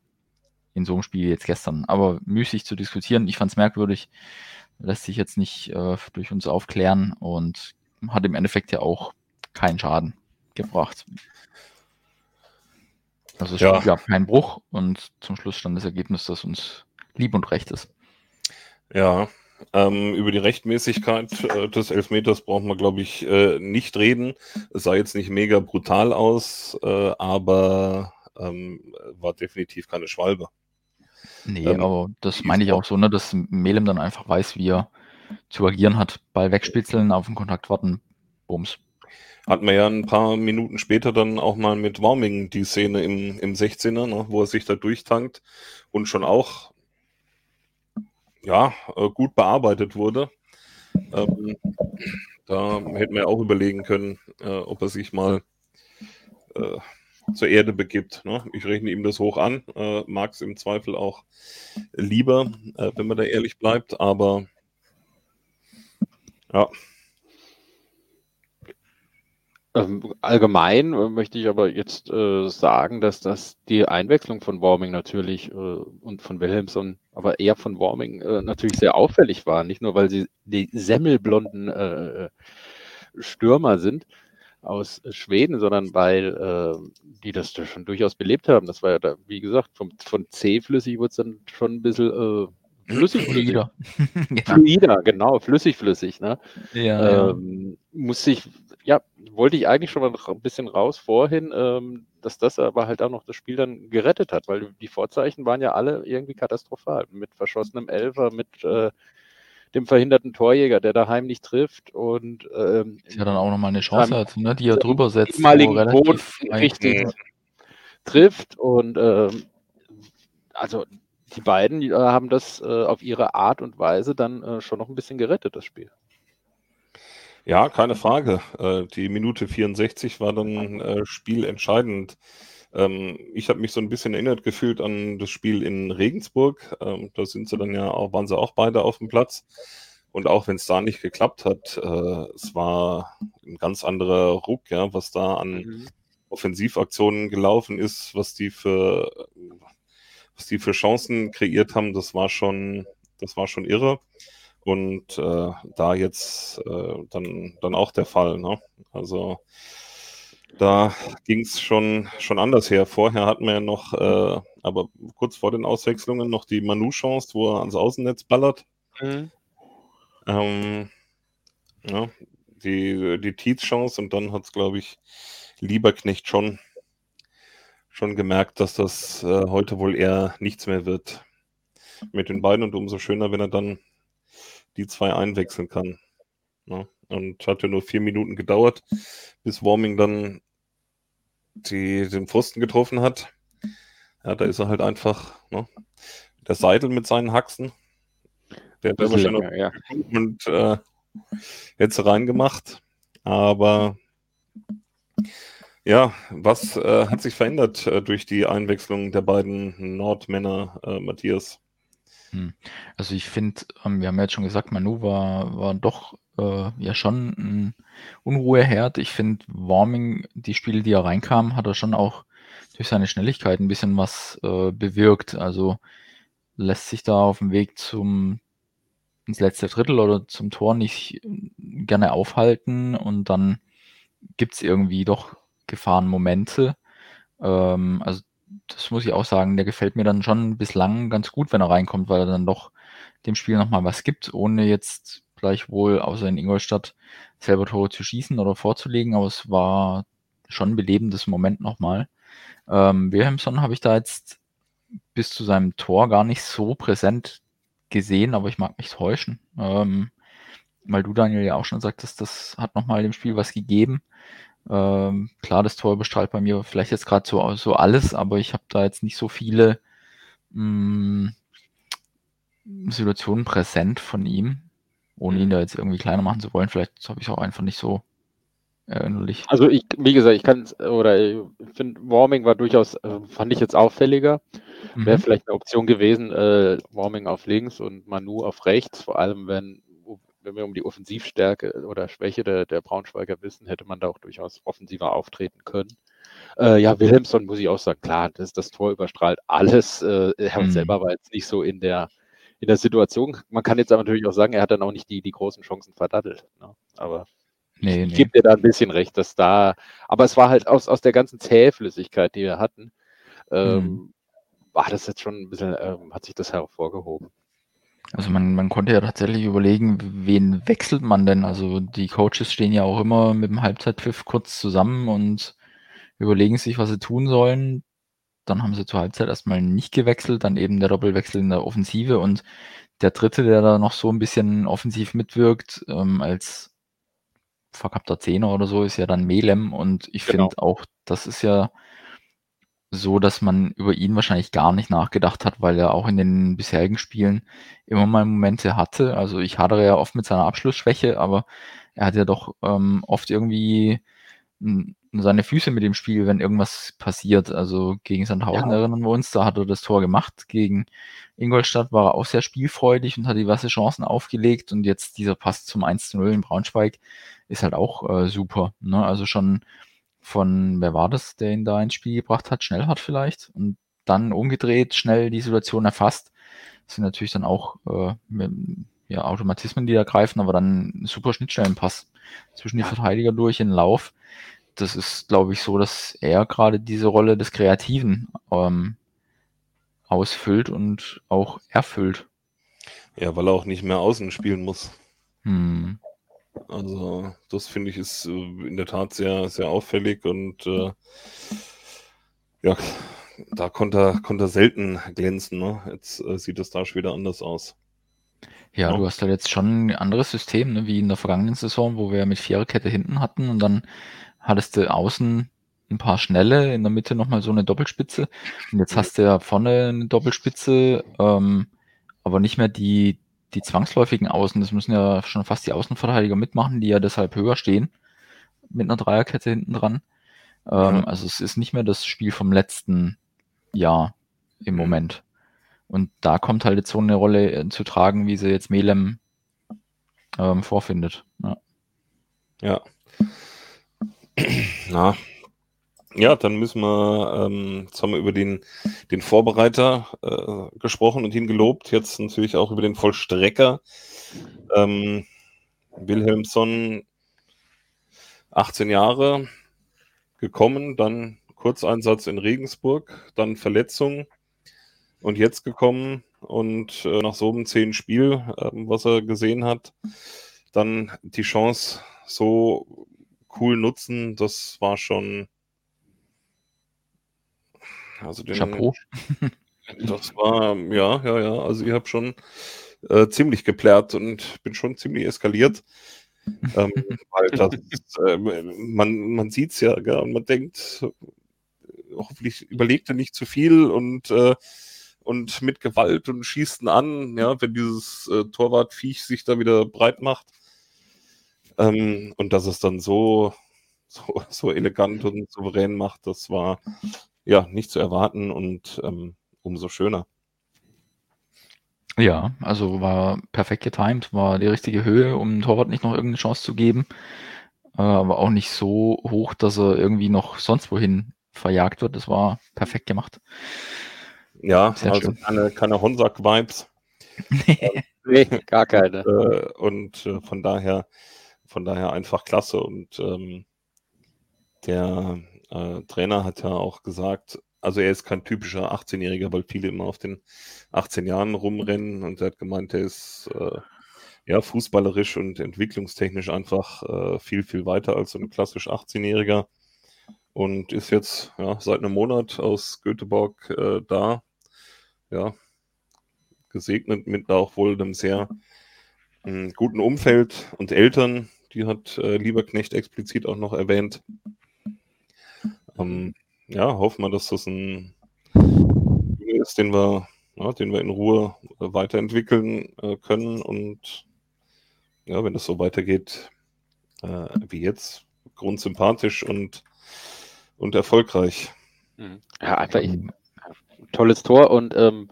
Speaker 4: in so einem Spiel jetzt gestern. Aber müßig zu diskutieren. Ich fand es merkwürdig. Lässt sich jetzt nicht äh, durch uns aufklären und hat im Endeffekt ja auch keinen Schaden gebracht. Also es
Speaker 2: Ja.
Speaker 4: gab keinen Bruch und zum Schluss stand das Ergebnis, das uns lieb und recht ist.
Speaker 2: Ja, ähm, über die Rechtmäßigkeit äh, des Elfmeters brauchen wir, glaube ich, äh, nicht reden. Es sah jetzt nicht mega brutal aus, äh, aber ähm, war definitiv keine Schwalbe.
Speaker 4: Nee,
Speaker 2: Ähm,
Speaker 4: aber das meine ich
Speaker 2: auch-
Speaker 4: so, ne, dass Melem dann einfach weiß, wie er zu agieren hat. Ball wegspitzeln, auf den Kontakt warten, Bums.
Speaker 2: Hatten wir ja ein paar Minuten später dann auch mal mit Warming die Szene im, im 16er, ne, wo er sich da durchtankt und schon auch ja, äh, gut bearbeitet wurde. Ähm, da hätten wir auch überlegen können, äh, ob er sich mal äh, zur Erde begibt. Ne? Ich rechne ihm das hoch an, äh, mag es im Zweifel auch lieber, äh, wenn man da ehrlich bleibt, aber ja,
Speaker 3: Ähm, allgemein äh, möchte ich aber jetzt äh, sagen, dass das die Einwechslung von Warming natürlich äh, und von Wilhelmsson, aber eher von Warming äh, natürlich sehr auffällig war. Nicht nur, weil sie die semmelblonden äh, Stürmer sind aus Schweden, sondern weil äh, die das da schon durchaus belebt haben. Das war ja da, wie gesagt, vom, von C-flüssig wurde es dann schon ein bisschen äh, flüssig.
Speaker 4: Fluider. ja.
Speaker 3: Fluider, genau, flüssig-flüssig. Ne?
Speaker 4: Ja, ja.
Speaker 3: ähm, muss ich, ja, wollte ich eigentlich schon mal ein bisschen raus vorhin, ähm, dass das aber halt auch noch das Spiel dann gerettet hat, weil die Vorzeichen waren ja alle irgendwie katastrophal. Mit verschossenem Elfer, mit äh, dem verhinderten Torjäger, der daheim nicht trifft und ähm,
Speaker 4: Ist ja dann auch nochmal eine Chance hat, ne, die er drüber setzt. wo
Speaker 3: ehemaligen
Speaker 4: relativ
Speaker 3: Boot richtig trifft und ähm, also die beiden äh, haben das äh, auf ihre Art und Weise dann äh, schon noch ein bisschen gerettet, das Spiel.
Speaker 2: Ja, keine Frage. Äh, die Minute 64 war dann äh, spielentscheidend. Ähm, ich habe mich so ein bisschen erinnert gefühlt an das Spiel in Regensburg. Ähm, da sind sie dann ja auch, waren sie auch beide auf dem Platz. Und auch wenn es da nicht geklappt hat, äh, es war ein ganz anderer Ruck, ja, was da an Offensivaktionen gelaufen ist, was die für, was die für Chancen kreiert haben, das war schon, das war schon irre. Und äh, da jetzt äh, dann, dann auch der Fall. Ne? Also da ging es schon, schon anders her. Vorher hatten wir ja noch, äh, aber kurz vor den Auswechslungen, noch die Manu-Chance, wo er ans Außennetz ballert. Ähm, ja, die, die Tietz-Chance und dann hat es, glaube ich, Lieberknecht schon, schon gemerkt, dass das äh, heute wohl eher nichts mehr wird mit den beiden und umso schöner, wenn er dann die zwei einwechseln kann. Ne? Und hat ja nur vier Minuten gedauert, bis Warming dann die, den Pfosten getroffen hat. Ja, da ist er halt einfach ne? der Seidel mit seinen Haxen. Der hat er wahrscheinlich
Speaker 3: länger, ja.
Speaker 2: und äh, jetzt reingemacht. Aber ja, was äh, hat sich verändert äh, durch die Einwechslung der beiden Nordmänner, äh, Matthias?
Speaker 4: Also ich finde, ähm, wir haben ja jetzt schon gesagt, Manu war, war doch äh, ja schon ein Unruheherd. Ich finde, Warming, die Spiele, die er reinkam, hat er schon auch durch seine Schnelligkeit ein bisschen was äh, bewirkt. Also lässt sich da auf dem Weg zum ins letzte Drittel oder zum Tor nicht gerne aufhalten und dann gibt's irgendwie doch Gefahrenmomente. Ähm, also das muss ich auch sagen, der gefällt mir dann schon bislang ganz gut, wenn er reinkommt, weil er dann doch dem Spiel nochmal was gibt, ohne jetzt gleichwohl außer in Ingolstadt selber Tore zu schießen oder vorzulegen, aber es war schon ein belebendes Moment nochmal. Ähm, Wilhelmsson habe ich da jetzt bis zu seinem Tor gar nicht so präsent gesehen, aber ich mag mich täuschen. Ähm, weil du, Daniel, ja auch schon sagtest, das hat nochmal dem Spiel was gegeben. Ähm, klar, das Tor bestrahlt bei mir vielleicht jetzt gerade so, so alles, aber ich habe da jetzt nicht so viele mh, Situationen präsent von ihm, ohne ihn da jetzt irgendwie kleiner machen zu wollen. Vielleicht habe ich es auch einfach nicht so erinnerlich.
Speaker 3: Also ich, wie gesagt, ich kann oder ich finde, Warming war durchaus, äh, fand ich jetzt auffälliger. Wäre
Speaker 4: Mhm.
Speaker 3: vielleicht eine Option gewesen, äh, Warming auf links und Manu auf rechts, vor allem wenn, wenn wir um die Offensivstärke oder Schwäche der, der Braunschweiger wissen, hätte man da auch durchaus offensiver auftreten können. Äh, ja, Wilhelmsson muss ich auch sagen, klar, das, das Tor überstrahlt alles. Äh, er
Speaker 4: Mhm.
Speaker 3: selber war jetzt nicht so in der, in der Situation. Man kann jetzt aber natürlich auch sagen, er hat dann auch nicht die, die großen Chancen verdattelt. Ne? Aber
Speaker 4: Nee,
Speaker 3: ich
Speaker 4: nee.
Speaker 3: gebe dir da ein bisschen recht, dass da, aber es war halt aus, aus der ganzen Zähflüssigkeit, die wir hatten, ähm, war das jetzt schon ein bisschen, ähm, hat sich das hervorgehoben.
Speaker 4: Also man, man konnte ja tatsächlich überlegen, wen wechselt man denn? Also die Coaches stehen ja auch immer mit dem Halbzeitpfiff kurz zusammen und überlegen sich, was sie tun sollen. Dann haben sie zur Halbzeit erstmal nicht gewechselt, dann eben der Doppelwechsel in der Offensive und der dritte, der da noch so ein bisschen offensiv mitwirkt, ähm, als verkappter Zehner oder so, ist ja dann Melem und ich
Speaker 3: Genau.
Speaker 4: finde auch, das ist ja so, dass man über ihn wahrscheinlich gar nicht nachgedacht hat, weil er auch in den bisherigen Spielen immer mal Momente hatte. Also ich hadere ja oft mit seiner Abschlussschwäche, aber er hat ja doch ähm, oft irgendwie seine Füße mit dem Spiel, wenn irgendwas passiert. Also gegen Sandhausen
Speaker 3: Ja.
Speaker 4: erinnern wir uns, da hat er das Tor gemacht. Gegen Ingolstadt war er auch sehr spielfreudig und hat diverse Chancen aufgelegt. Und jetzt dieser Pass zum 1 zu 0 in Braunschweig ist halt auch äh, super. Ne? Also schon von, wer war das, der ihn da ins Spiel gebracht hat? Schnellhardt vielleicht. Und dann umgedreht, schnell die Situation erfasst. Das sind natürlich dann auch äh, ja, Automatismen, die da greifen, aber dann ein super Schnittstellenpass zwischen die Verteidiger durch in den Lauf. Das ist, glaube ich, so, dass er gerade diese Rolle des Kreativen ähm, ausfüllt und auch erfüllt.
Speaker 2: Ja, weil er auch nicht mehr außen spielen muss.
Speaker 4: Hm.
Speaker 2: Also, das finde ich ist äh, in der Tat sehr, sehr auffällig und äh, ja, da konnte er, konnte er selten glänzen. Ne? Jetzt äh, sieht es da schon wieder anders aus.
Speaker 4: Ja,
Speaker 2: Ja.
Speaker 4: du hast da jetzt schon ein anderes System, ne, wie in der vergangenen Saison, wo wir mit Viererkette hinten hatten und dann hattest du außen ein paar Schnelle, in der Mitte nochmal so eine Doppelspitze und jetzt hast du ja vorne eine Doppelspitze, ähm, aber nicht mehr die, die zwangsläufigen Außen. Das müssen ja schon fast die Außenverteidiger mitmachen, die ja deshalb höher stehen mit einer Dreierkette hinten dran. Ähm,
Speaker 2: Ja.
Speaker 4: Also es ist nicht mehr das Spiel vom letzten Jahr im Moment. Und da kommt halt jetzt so eine Rolle äh, zu tragen, wie sie jetzt Melem ähm, vorfindet. Ja.
Speaker 2: Ja. Na. Ja, dann müssen wir, ähm, jetzt haben wir über den, den Vorbereiter äh, gesprochen und ihn gelobt, jetzt natürlich auch über den Vollstrecker. Ähm, Wilhelmsson, 18 Jahre gekommen, dann Kurzeinsatz in Regensburg, dann Verletzung und jetzt gekommen und äh, nach so einem zehn Spiel, ähm, was er gesehen hat, dann die Chance so cool nutzen, das war schon. Also den,
Speaker 4: Chapeau.
Speaker 2: das war, ja, ja, ja. Also ich habe schon äh, ziemlich geplärrt und bin schon ziemlich eskaliert. ähm, weil das, äh, man, man sieht es ja, gell, und man denkt, hoffentlich überlegt er nicht zu viel und, äh, und mit Gewalt und schießt ihn an, ja, wenn dieses äh, Torwartviech sich da wieder breit macht. Ähm, und dass es dann so, so, so elegant und souverän macht, das war ja nicht zu erwarten und ähm, umso schöner.
Speaker 4: Ja, also war perfekt getimed, war die richtige Höhe, um dem Torwart nicht noch irgendeine Chance zu geben, äh, aber auch nicht so hoch, dass er irgendwie noch sonst wohin verjagt wird. Das war perfekt gemacht.
Speaker 2: Ja,
Speaker 4: Sehr
Speaker 2: also
Speaker 4: schön.
Speaker 2: keine, keine Honsack-Vibes.
Speaker 3: Nee, gar keine.
Speaker 2: Äh, und äh, von daher, von daher einfach klasse. Und ähm, der äh, Trainer hat ja auch gesagt, also er ist kein typischer 18-Jähriger, weil viele immer auf den 18 Jahren rumrennen und er hat gemeint, er ist äh, ja fußballerisch und entwicklungstechnisch einfach äh, viel, viel weiter als so ein klassisch 18-Jähriger und ist jetzt ja, seit einem Monat aus Göteborg äh, da. Ja, gesegnet mit auch wohl einem sehr ähm, guten Umfeld und Eltern, die hat äh, Lieberknecht explizit auch noch erwähnt. Ähm, ja, hoffen wir, dass das ein Junge ist, den wir, ja, den wir in Ruhe äh, weiterentwickeln äh, können und ja, wenn das so weitergeht äh, wie jetzt, grundsympathisch und, und erfolgreich.
Speaker 3: Ja, einfach ich, tolles Tor und ähm,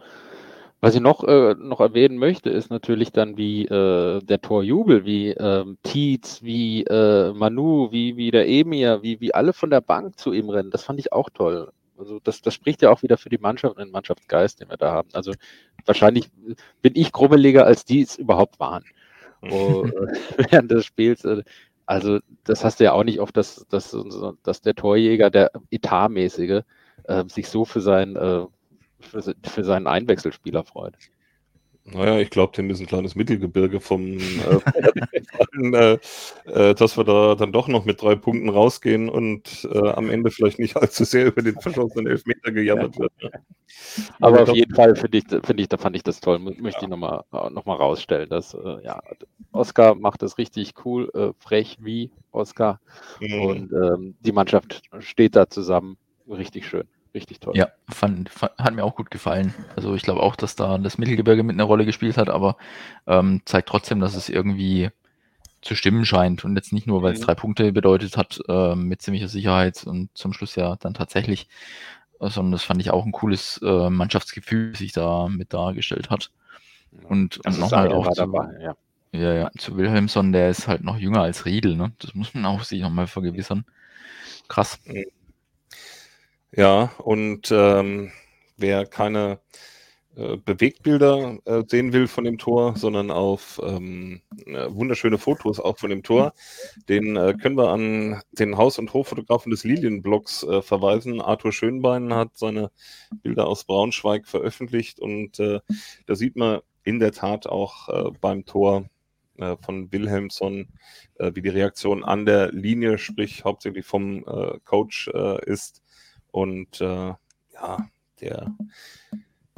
Speaker 3: was ich noch, äh, noch erwähnen möchte, ist natürlich dann wie äh, der Torjubel, wie ähm, Tietz, wie äh, Manu, wie, wie der Emir, wie, wie alle von der Bank zu ihm rennen. Das fand ich auch toll. Also das, das spricht ja auch wieder für die Mannschaft und den Mannschaftsgeist, den wir da haben. Also wahrscheinlich bin ich grummeliger, als die es überhaupt waren. Oh, äh, während des Spiels. Äh, also das hast du ja auch nicht oft, dass, dass, dass der Torjäger, der Etatmäßige, äh, sich so für, sein, äh, für, für seinen Einwechselspieler freut.
Speaker 2: Naja, ich glaube, dem ist ein kleines Mittelgebirge vom, äh, äh, dass wir da dann doch noch mit drei Punkten rausgehen und äh, am Ende vielleicht nicht allzu sehr über den verschossenen Elfmeter gejammert wird. Ne?
Speaker 3: Aber auf glaub, jeden Fall finde ich, finde ich, da fand ich das toll. Möchte ja. ich nochmal noch mal rausstellen, dass äh, ja, Oscar macht das richtig cool, äh, frech wie Oscar. Mhm. Und ähm, die Mannschaft steht da zusammen. Richtig schön. Richtig toll.
Speaker 4: Ja, fand, fand, hat mir auch gut gefallen. Also ich glaube auch, dass da das Mittelgebirge mit einer Rolle gespielt hat, aber ähm, zeigt trotzdem, dass es irgendwie zu stimmen scheint und jetzt nicht nur, weil es mhm. drei Punkte bedeutet hat, äh, mit ziemlicher Sicherheit und zum Schluss ja dann tatsächlich, sondern das fand ich auch ein cooles äh, Mannschaftsgefühl, sich da mit dargestellt hat. Und, und nochmal auch zu, dabei, ja. Ja, ja, zu Wilhelmsson, der ist halt noch jünger als Riedel, ne? Das muss man auch sich nochmal vergewissern. Krass. Mhm.
Speaker 2: Ja, und ähm, wer keine äh, Bewegtbilder äh, sehen will von dem Tor, sondern auf ähm, äh, wunderschöne Fotos auch von dem Tor, den äh, können wir an den Haus- und Hoffotografen des Lilienblocks äh, verweisen. Arthur Schönbein hat seine Bilder aus Braunschweig veröffentlicht und äh, da sieht man in der Tat auch beim Tor von Wilhelmsson, wie die Reaktion an der Linie, sprich hauptsächlich vom Coach ist. Und äh, ja, der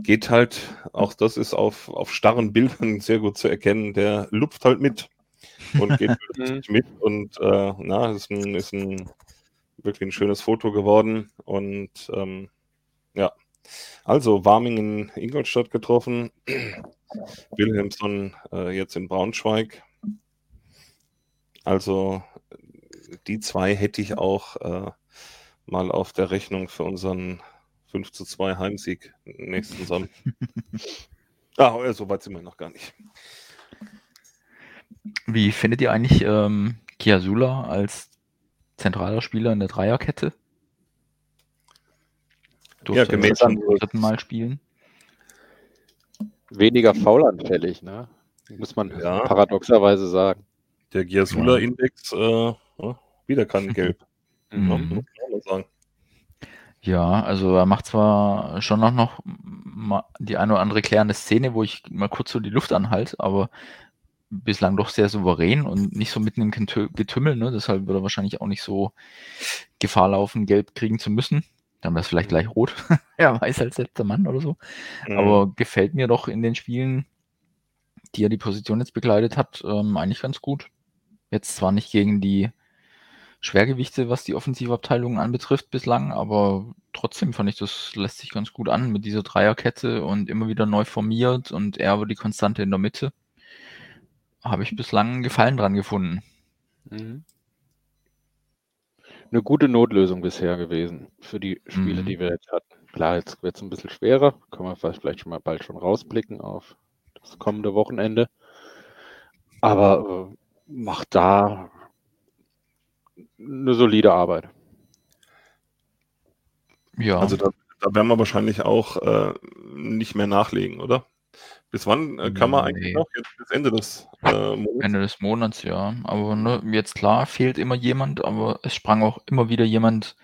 Speaker 2: geht halt, auch das ist auf, auf starren Bildern sehr gut zu erkennen, der lupft halt mit und geht mit und äh, na, ist ein, ist ein wirklich ein schönes Foto geworden und ähm, ja, also Warming in Ingolstadt getroffen, Wilhelmsson äh, jetzt in Braunschweig. Also die zwei hätte ich auch äh, mal auf der Rechnung für unseren 5 zu 2 Heimsieg nächsten Sonntag. ah, so weit sind wir noch gar nicht.
Speaker 4: Wie findet ihr eigentlich ähm, Kiasula als zentraler Spieler in der Dreierkette?
Speaker 3: Durfte ja, gemäß zum dritten Mal spielen. Weniger faulanfällig, ne? Muss man ja. paradoxerweise sagen.
Speaker 2: Der Giasula-Index äh, wieder kein Gelb. Mhm
Speaker 4: man sagen. Ja, also er macht zwar schon noch, noch die eine oder andere klärende Szene, wo ich mal kurz so die Luft anhalte, aber bislang doch sehr souverän und nicht so mitten im Getümmel, ne? deshalb würde er wahrscheinlich auch nicht so Gefahr laufen, gelb kriegen zu müssen. Dann wäre es vielleicht gleich rot, er weiß als letzter Mann oder so. Mhm. Aber gefällt mir doch in den Spielen, die er die Position jetzt begleitet hat, ähm, eigentlich ganz gut. Jetzt zwar nicht gegen die Schwergewichte, was die Offensivabteilung anbetrifft bislang, aber trotzdem fand ich, das lässt sich ganz gut an mit dieser Dreierkette und immer wieder neu formiert und er aber die Konstante in der Mitte. Habe ich bislang Gefallen dran gefunden. Mhm.
Speaker 3: Eine gute Notlösung bisher gewesen für die Spiele, mhm. die wir jetzt hatten. Klar, jetzt wird es ein bisschen schwerer. Können wir vielleicht schon mal bald schon rausblicken auf das kommende Wochenende. Aber äh, macht da eine solide Arbeit.
Speaker 2: Ja. Also da, da werden wir wahrscheinlich auch äh, nicht mehr nachlegen, oder? Bis wann äh, kann man nee. eigentlich noch? Jetzt bis Ende des
Speaker 4: äh, Monats? Ende des Monats, ja. Aber ne, jetzt klar fehlt immer jemand, aber es sprang auch immer wieder jemand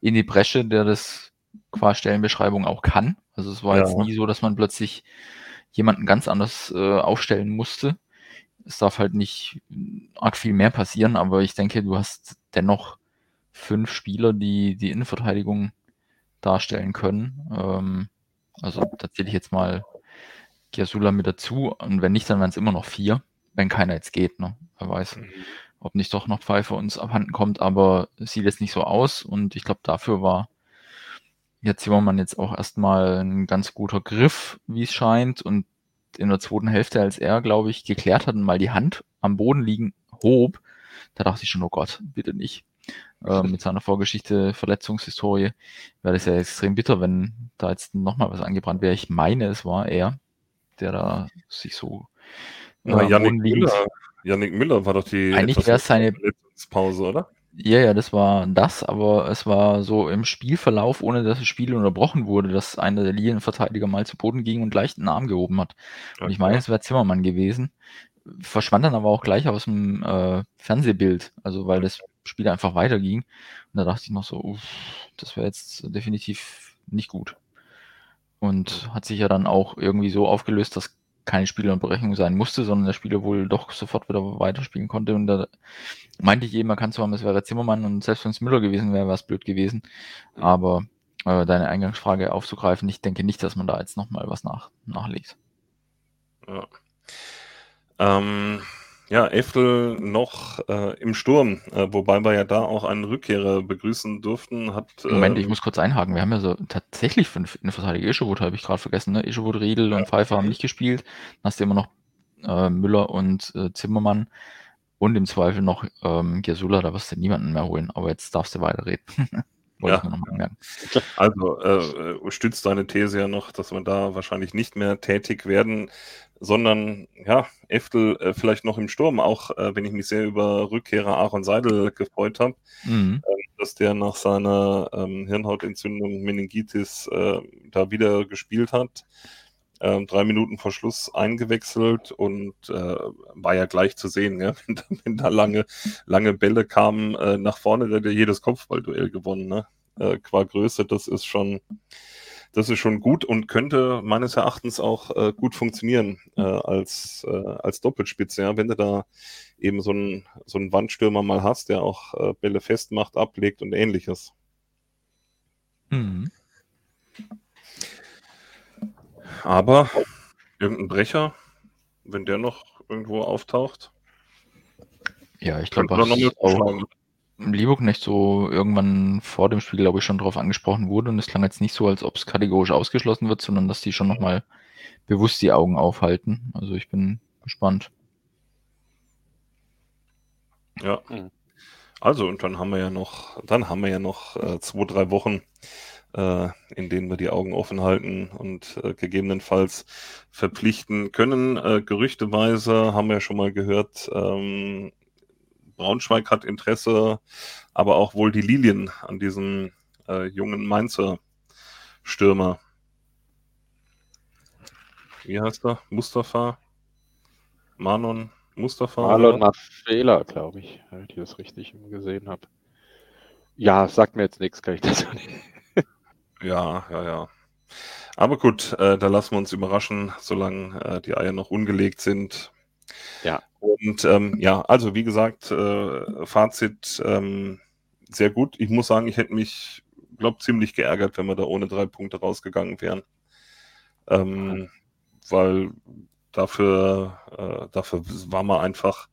Speaker 4: in die Bresche, der das qua Stellenbeschreibung auch kann. Also es war ja. jetzt nie so, dass man plötzlich jemanden ganz anders äh, aufstellen musste es darf halt nicht arg viel mehr passieren, aber ich denke, du hast dennoch fünf Spieler, die die Innenverteidigung darstellen können. Ähm, also da zähle ich jetzt mal Giasula mit dazu und wenn nicht, dann wären es immer noch vier, wenn keiner jetzt geht. Ne? Wer weiß, mhm. ob nicht doch noch Pfeife uns abhanden kommt, aber es sieht jetzt nicht so aus und ich glaube, dafür war jetzt Zimmermann jetzt auch erstmal ein ganz guter Griff, wie es scheint und in der zweiten Hälfte, als er, glaube ich, geklärt hat und mal die Hand am Boden liegen hob, da dachte ich schon, oh Gott, bitte nicht. Äh, mit seiner Vorgeschichte, Verletzungshistorie, wäre das ja extrem bitter, wenn da jetzt nochmal was angebrannt wäre. Ich meine, es war er, der da sich so
Speaker 2: äh, Na, Janik, Müller, Janik Müller war doch die
Speaker 4: Eigentlich wäre es seine
Speaker 2: Pause, oder?
Speaker 4: Ja, ja, das war das, aber es war so im Spielverlauf, ohne dass das Spiel unterbrochen wurde, dass einer der Linienverteidiger mal zu Boden ging und gleich den Arm gehoben hat. Und ich meine, es wäre Zimmermann gewesen. Verschwand dann aber auch gleich aus dem äh, Fernsehbild, also weil das Spiel einfach weiterging. Und da dachte ich noch so, uff, das wäre jetzt definitiv nicht gut. Und hat sich ja dann auch irgendwie so aufgelöst, dass keine Spielunterbrechung sein musste, sondern der Spieler wohl doch sofort wieder weiterspielen konnte. Und da meinte ich eben, man kann zwar, es wäre Zimmermann und selbst wenn es Müller gewesen wäre, wäre es blöd gewesen. Aber äh, deine Eingangsfrage aufzugreifen, ich denke nicht, dass man da jetzt nochmal was nach, nachlegt.
Speaker 2: Ja. Ähm, ja, Eftel noch äh, im Sturm, äh, wobei wir ja da auch einen Rückkehrer begrüßen durften. Hat, äh,
Speaker 4: Moment, ich muss kurz einhaken. Wir haben ja so tatsächlich fünf Innenverteidiger. Ischewut habe ich gerade vergessen. Ne? Ischewut, Riedel und Pfeiffer haben nicht gespielt. Dann hast du immer noch äh, Müller und äh, Zimmermann und im Zweifel noch ähm, Gesula. Da wirst du niemanden mehr holen. Aber jetzt darfst du weiterreden. Wollte
Speaker 2: Ja.
Speaker 4: ich nur noch mal anmerken.
Speaker 2: Also äh, äh, stützt deine These ja noch, dass wir da wahrscheinlich nicht mehr tätig werden, sondern ja, Eftel äh, vielleicht noch im Sturm, auch äh, wenn ich mich sehr über Rückkehrer Aaron Seidel gefreut habe,
Speaker 4: Mhm.
Speaker 2: dass der nach seiner ähm, Hirnhautentzündung Meningitis äh, da wieder gespielt hat. Ähm, drei Minuten vor Schluss eingewechselt und äh, war ja gleich zu sehen, ja? wenn, da, wenn da lange, lange Bälle kamen äh, nach vorne, der hat jedes Kopfballduell gewonnen. Ne? Äh, qua Größe, das ist schon, das ist schon gut und könnte meines Erachtens auch äh, gut funktionieren äh, als, als Doppelspitze, ja? wenn du da eben so einen, so einen Wandstürmer mal hast, der auch Bälle festmacht, ablegt und ähnliches.
Speaker 4: Mhm.
Speaker 2: Aber irgendein Brecher, wenn der noch irgendwo auftaucht,
Speaker 4: Ja, ich glaube,
Speaker 2: mitschlagen.
Speaker 4: Lieburknecht so irgendwann vor dem Spiel, glaube ich, schon darauf angesprochen wurde. Und es klang jetzt nicht so, als ob es kategorisch ausgeschlossen wird, sondern dass die schon nochmal bewusst die Augen aufhalten. Also ich bin gespannt.
Speaker 2: Ja.
Speaker 3: Mhm.
Speaker 2: Also, und dann haben wir ja noch, dann haben wir ja noch äh, zwei, drei Wochen, äh, in denen wir die Augen offen halten und äh, gegebenenfalls verpflichten können. Äh, gerüchteweise haben wir ja schon mal gehört, ähm, Braunschweig hat Interesse, aber auch wohl die Lilien an diesem äh, jungen Mainzer Stürmer. Wie heißt er? Mustafa? Manon Mustafa? Oder?
Speaker 3: Mafela, glaube ich, wenn ich das richtig gesehen habe. Ja, sagt mir jetzt nichts, kann ich dazu nicht.
Speaker 2: Ja, ja, ja. Aber gut, äh, da lassen wir uns überraschen, solange äh, die Eier noch ungelegt sind.
Speaker 3: Ja.
Speaker 2: Und ähm, ja, also wie gesagt, äh, Fazit ähm, sehr gut. Ich muss sagen, ich hätte mich, glaube ziemlich geärgert, wenn wir da ohne drei Punkte rausgegangen wären. Ähm, weil dafür, äh, dafür war man einfach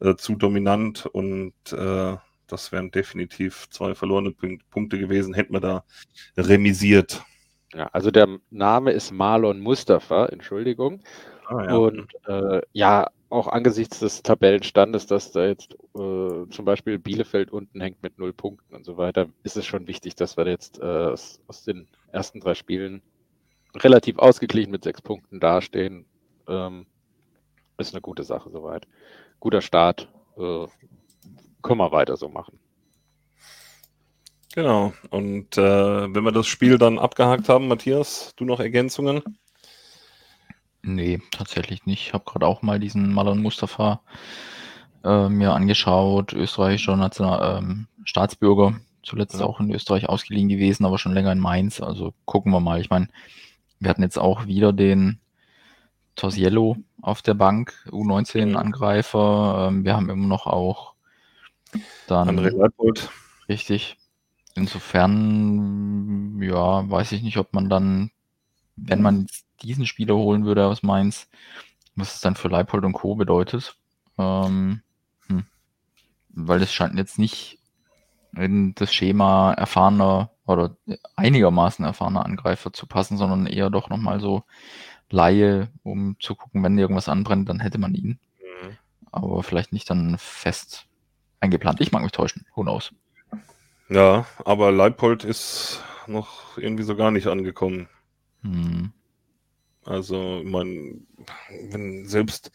Speaker 2: äh, zu dominant und äh, das wären definitiv zwei verlorene Punk Punkte gewesen, hätten wir da remisiert.
Speaker 3: Ja, also der Name ist Marlon Mustafa, Entschuldigung.
Speaker 2: Ah,
Speaker 3: Und äh, ja, auch angesichts des Tabellenstandes, dass da jetzt äh, zum Beispiel Bielefeld unten hängt mit null Punkten und so weiter, ist es schon wichtig, dass wir jetzt äh, aus, aus den ersten drei Spielen relativ ausgeglichen mit sechs Punkten dastehen. Ähm, ist eine gute Sache soweit. Guter Start. Äh, können wir weiter so machen.
Speaker 2: Genau. Und äh, wenn wir das Spiel dann abgehakt haben, Matthias, du noch Ergänzungen?
Speaker 4: Nee, tatsächlich nicht. Ich habe gerade auch mal diesen Malon Mustafa äh, mir angeschaut, österreichischer National ähm, Staatsbürger, zuletzt
Speaker 2: Ja.
Speaker 4: auch in Österreich ausgeliehen gewesen, aber schon länger in Mainz. Also gucken wir mal. Ich meine, wir hatten jetzt auch wieder den Tosiello auf der Bank, U19-Angreifer. Ähm, wir haben immer noch auch dann
Speaker 2: André Leipold.
Speaker 4: Richtig. Insofern, ja, weiß ich nicht, ob man dann, wenn man diesen Spieler holen würde aus Mainz, was es dann für Leipold und Co. bedeutet. Ähm, hm. Weil es scheint jetzt nicht in das Schema erfahrener oder einigermaßen erfahrener Angreifer zu passen, sondern eher doch nochmal so Laie, um zu gucken, wenn irgendwas anbrennt, dann hätte man ihn.
Speaker 2: Mhm.
Speaker 4: Aber vielleicht nicht dann fest eingeplant. Ich mag mich täuschen. Who knows?
Speaker 2: Ja, aber Leipold ist noch irgendwie so gar nicht angekommen.
Speaker 4: Hm.
Speaker 2: Also, ich meine, wenn selbst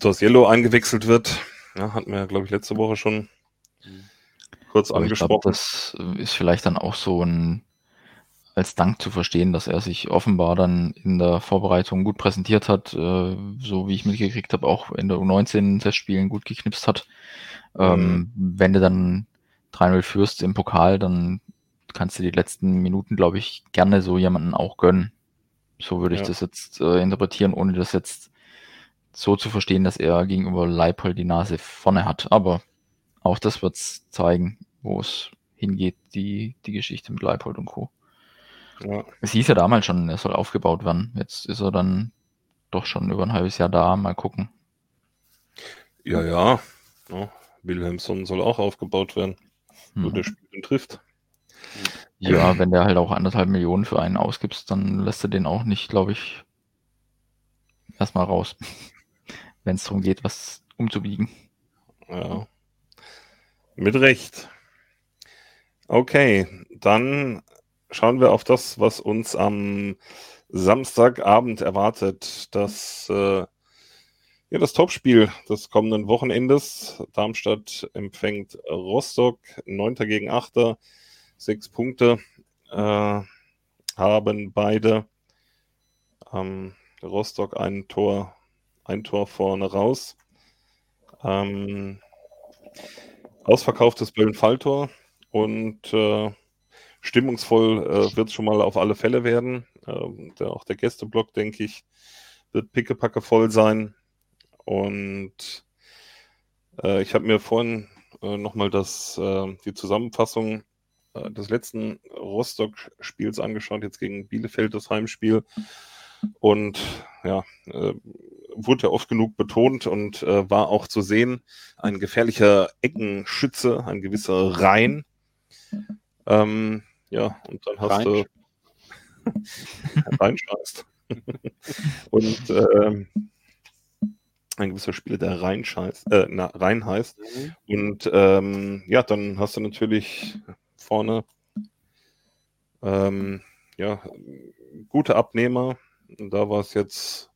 Speaker 2: Torsiello eingewechselt wird, ja, hatten wir ja, glaube ich, letzte Woche schon kurz
Speaker 4: Aber ich glaube,
Speaker 2: angesprochen.
Speaker 4: das ist vielleicht dann auch so ein als Dank zu verstehen, dass er sich offenbar dann in der Vorbereitung gut präsentiert hat, äh, so wie ich mitgekriegt habe, auch in der U19 Testspielen gut geknipst hat. Ähm, wenn du dann 3-0 führst im Pokal, dann kannst du die letzten Minuten, glaube ich, gerne so jemanden auch gönnen. So würde ich
Speaker 2: Ja.
Speaker 4: das jetzt äh, interpretieren, ohne das jetzt so zu verstehen, dass er gegenüber Leipold die Nase vorne hat. Aber auch das wird's zeigen, wo es hingeht, die, die Geschichte mit Leipold und Co.
Speaker 2: Ja.
Speaker 4: Es hieß ja damals schon, er soll aufgebaut werden. Jetzt ist er dann doch schon über ein halbes Jahr da. Mal gucken.
Speaker 2: Ja, ja. ja. Wilhelmsson soll auch aufgebaut werden. Nur
Speaker 4: Hm.
Speaker 2: der spielt und trifft.
Speaker 4: Ja, wenn der halt auch anderthalb Millionen für einen ausgibst, dann lässt er den auch nicht, glaube ich, erstmal raus. Wenn es darum geht, was umzubiegen.
Speaker 2: Ja. Mit Recht. Okay, dann schauen wir auf das, was uns am Samstagabend erwartet. Das, äh, ja, das Topspiel des kommenden Wochenendes. Darmstadt empfängt Rostock, 9. gegen 8. Sechs Punkte äh, haben beide. Ähm, Rostock ein Tor, ein Tor vorne raus. Ähm, ausverkauftes Böllen-Falltor und äh, stimmungsvoll äh, wird es schon mal auf alle Fälle werden. Ähm, der, auch der Gästeblock, denke ich, wird pickepacke voll sein. Und äh, ich habe mir vorhin äh, nochmal äh, die Zusammenfassung äh, des letzten Rostock-Spiels angeschaut, jetzt gegen Bielefeld das Heimspiel. Und ja, äh, wurde ja oft genug betont und äh, war auch zu sehen, ein gefährlicher Eckenschütze, ein gewisser Rhein. Ähm, ja, und dann hast
Speaker 3: Rhein.
Speaker 2: du reinscheißt. und ähm, ein gewisser Spieler, der reinscheißt, äh, na, rein heißt. Und ähm, ja, dann hast du natürlich vorne ähm, ja, gute Abnehmer. Und da war es jetzt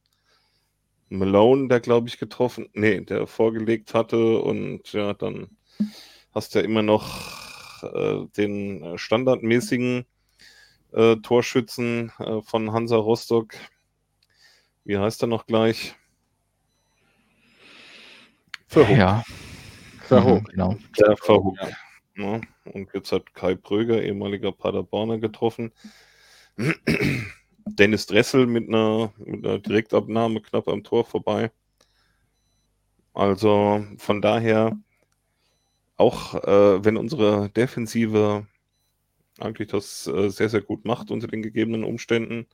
Speaker 2: Malone, der glaube ich getroffen, nee, der vorgelegt hatte. Und ja, dann hast du ja immer noch äh, den äh, standardmäßigen äh, Torschützen äh, von Hansa Rostock. Wie heißt er noch gleich? Verhoek.
Speaker 4: Ja.
Speaker 3: Verhoek.
Speaker 4: Mhm, Genau.
Speaker 2: Der Verhoek.
Speaker 3: Ja.
Speaker 2: Ja, und jetzt hat Kai Pröger, ehemaliger Paderborner, getroffen. Dennis Dressel mit einer, mit einer Direktabnahme knapp am Tor vorbei. Also von daher, auch äh, wenn unsere Defensive eigentlich das äh, sehr, sehr gut macht unter den gegebenen Umständen,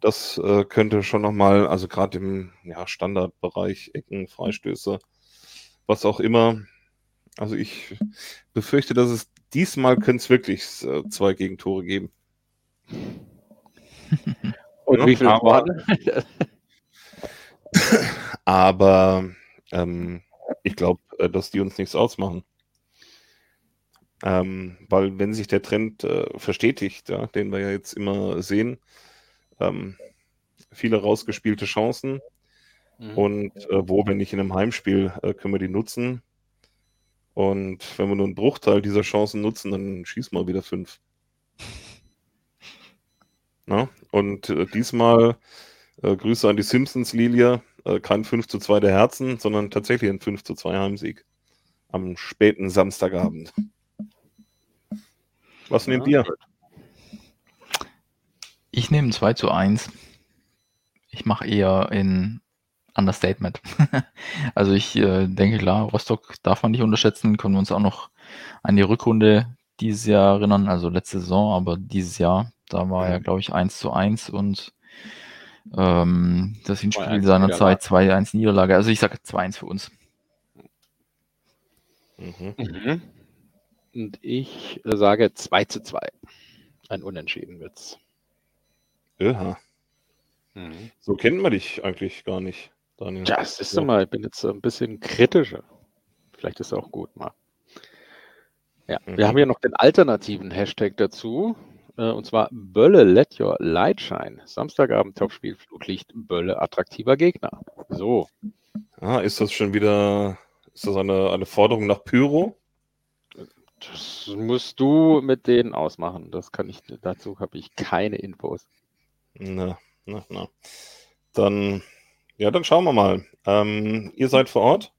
Speaker 2: das äh, könnte schon nochmal, also gerade im ja, Standardbereich, Ecken, Freistöße, was auch immer, also ich befürchte, dass es diesmal könnte es wirklich äh, zwei Gegentore geben.
Speaker 3: Und
Speaker 2: Ja,
Speaker 3: wie viel
Speaker 2: aber-? Aber ähm, ich glaube, äh, dass die uns nichts ausmachen. Ähm, weil wenn sich der Trend äh, verstetigt, ja, den wir ja jetzt immer sehen, ähm, viele rausgespielte Chancen
Speaker 3: Mhm.
Speaker 2: und äh, wo, wenn nicht in einem Heimspiel, äh, können wir die nutzen. Und wenn wir nur einen Bruchteil dieser Chancen nutzen, dann schießen wir wieder fünf. Na? Und äh, diesmal äh, Grüße an die Simpsons, Lilia. Äh, kein 5 zu 2 der Herzen, sondern tatsächlich ein 5 zu 2 Heimsieg. Am späten Samstagabend. Was nehmt ihr?
Speaker 4: Ich nehme 2 zu 1. Ich mache eher in Understatement. also ich äh, denke klar, Rostock darf man nicht unterschätzen, können wir uns auch noch an die Rückrunde dieses Jahr erinnern, also letzte Saison, aber dieses Jahr, da war ja, glaube ich, 1 zu 1 und ähm, das Hinspiel
Speaker 3: 2-1
Speaker 4: seinerzeit 2-1 Niederlage. Also ich sage 2-1 für uns.
Speaker 2: Mhm.
Speaker 3: Mhm. Und ich sage 2 zu 2. Ein Unentschieden wird's.
Speaker 2: Ja,
Speaker 3: Mhm.
Speaker 2: so kennt man dich eigentlich gar nicht, Daniel.
Speaker 3: Ja, das ist mal, ich bin jetzt ein bisschen kritischer. Vielleicht ist auch gut mal. Ja,
Speaker 2: Mhm.
Speaker 3: wir haben hier noch den alternativen Hashtag dazu. Äh, Und zwar Bölle Let Your Light Shine. Samstagabend Topspiel Fluglicht Bölle attraktiver Gegner. So.
Speaker 2: Ah, ist das schon wieder, ist das eine, eine Forderung nach Pyro?
Speaker 3: Das musst du mit denen ausmachen. Das kann ich, dazu habe ich keine Infos.
Speaker 2: Na, na, na. Dann, ja, dann schauen wir mal. Ähm, ihr seid vor Ort?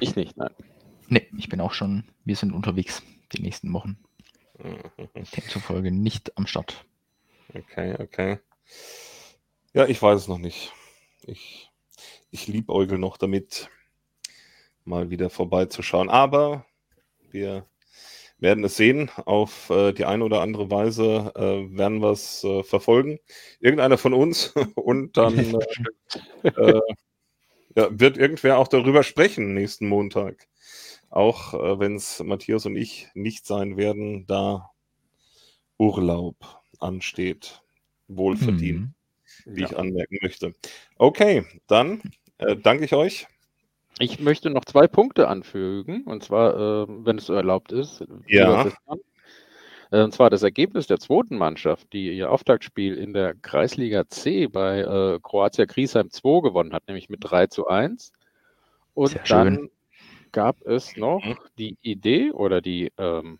Speaker 3: Ich nicht, nein.
Speaker 4: Nee, ich bin auch schon, wir sind unterwegs die nächsten Wochen. Demzufolge nicht am Start.
Speaker 2: Okay, okay. Ja, ich weiß es noch nicht. Ich, ich liebäugel noch damit, mal wieder vorbeizuschauen. Aber wir werden es sehen. Auf äh, die eine oder andere Weise äh, werden wir es äh, verfolgen. Irgendeiner von uns und dann äh, äh, ja, wird irgendwer auch darüber sprechen nächsten Montag. Auch äh, wenn es Matthias und ich nicht sein werden, da Urlaub ansteht. Wohlverdient,
Speaker 4: Mhm.
Speaker 2: wie
Speaker 3: Ja.
Speaker 2: ich anmerken möchte. Okay, dann äh, danke ich euch.
Speaker 3: Ich möchte noch zwei Punkte anfügen, und zwar, ähm, wenn es so erlaubt ist.
Speaker 2: Ja.
Speaker 3: Äh, Und zwar das Ergebnis der zweiten Mannschaft, die ihr Auftaktspiel in der Kreisliga C bei äh, Kroatia Griesheim 2 gewonnen hat, nämlich mit 3 zu 1. Und
Speaker 4: Sehr
Speaker 3: dann
Speaker 4: schön.
Speaker 3: Gab es noch
Speaker 2: Mhm.
Speaker 3: die Idee oder die, ähm,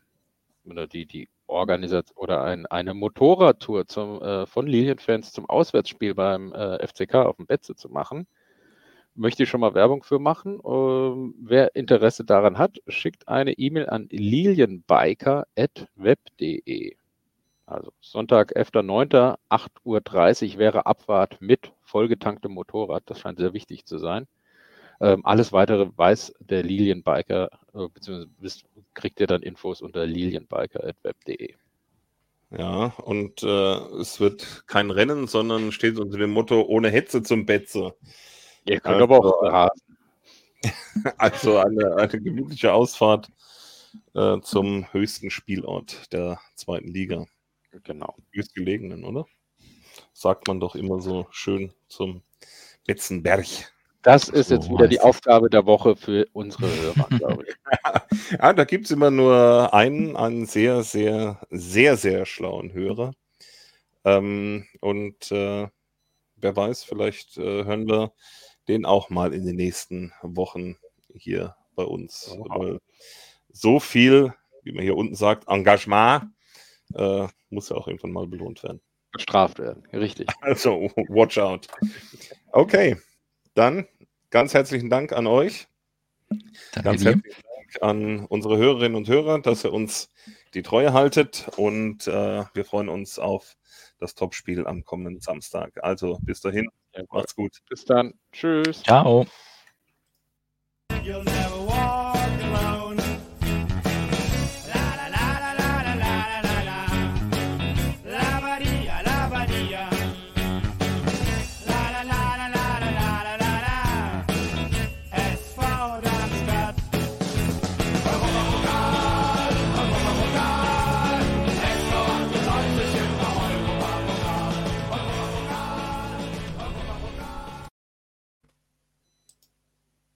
Speaker 3: oder die, die Organisation oder ein, eine Motorradtour zum, äh, von Lilienfans zum Auswärtsspiel beim äh, FCK auf dem Betze zu machen. Möchte ich schon mal Werbung für machen. Ähm, wer Interesse daran hat, schickt eine E-Mail an lilienbiker.web.de. Also Sonntag, 11.09., 8.30 Uhr wäre Abfahrt mit vollgetanktem Motorrad. Das scheint sehr wichtig zu sein. Ähm, alles weitere weiß der Lilienbiker, äh, beziehungsweise wisst, kriegt ihr dann Infos unter lilienbiker.web.de.
Speaker 2: Ja, und äh, es wird kein Rennen, sondern steht unter dem Motto ohne Hetze zum Betze.
Speaker 3: Ihr könnt
Speaker 2: Also,
Speaker 3: aber auch rasen.
Speaker 2: Also eine, eine gemütliche Ausfahrt äh, zum höchsten Spielort der zweiten Liga.
Speaker 3: Genau.
Speaker 2: Höchstgelegenen, oder? Sagt man doch immer so schön zum Betzenberg.
Speaker 3: Das ist
Speaker 4: So
Speaker 3: jetzt wieder die. Aufgabe der Woche für unsere Hörer, glaube ich.
Speaker 2: Ja, da gibt es immer nur einen, einen sehr, sehr, sehr, sehr schlauen Hörer. Ähm, und äh, wer weiß, vielleicht äh, hören wir den auch mal in den nächsten Wochen hier bei uns.
Speaker 3: Wow.
Speaker 2: So viel, wie man hier unten sagt, Engagement äh, muss ja auch irgendwann mal belohnt werden.
Speaker 3: Bestraft werden. Richtig.
Speaker 2: Also, watch out. Okay, dann Ganz herzlichen Dank an euch.
Speaker 4: Danke
Speaker 2: Ganz
Speaker 4: dir.
Speaker 2: herzlichen Dank an unsere Hörerinnen und Hörer, dass ihr uns die Treue haltet und äh, wir freuen uns auf das Topspiel am kommenden Samstag. Also bis dahin, macht's gut.
Speaker 3: Bis dann. Tschüss.
Speaker 4: Ciao.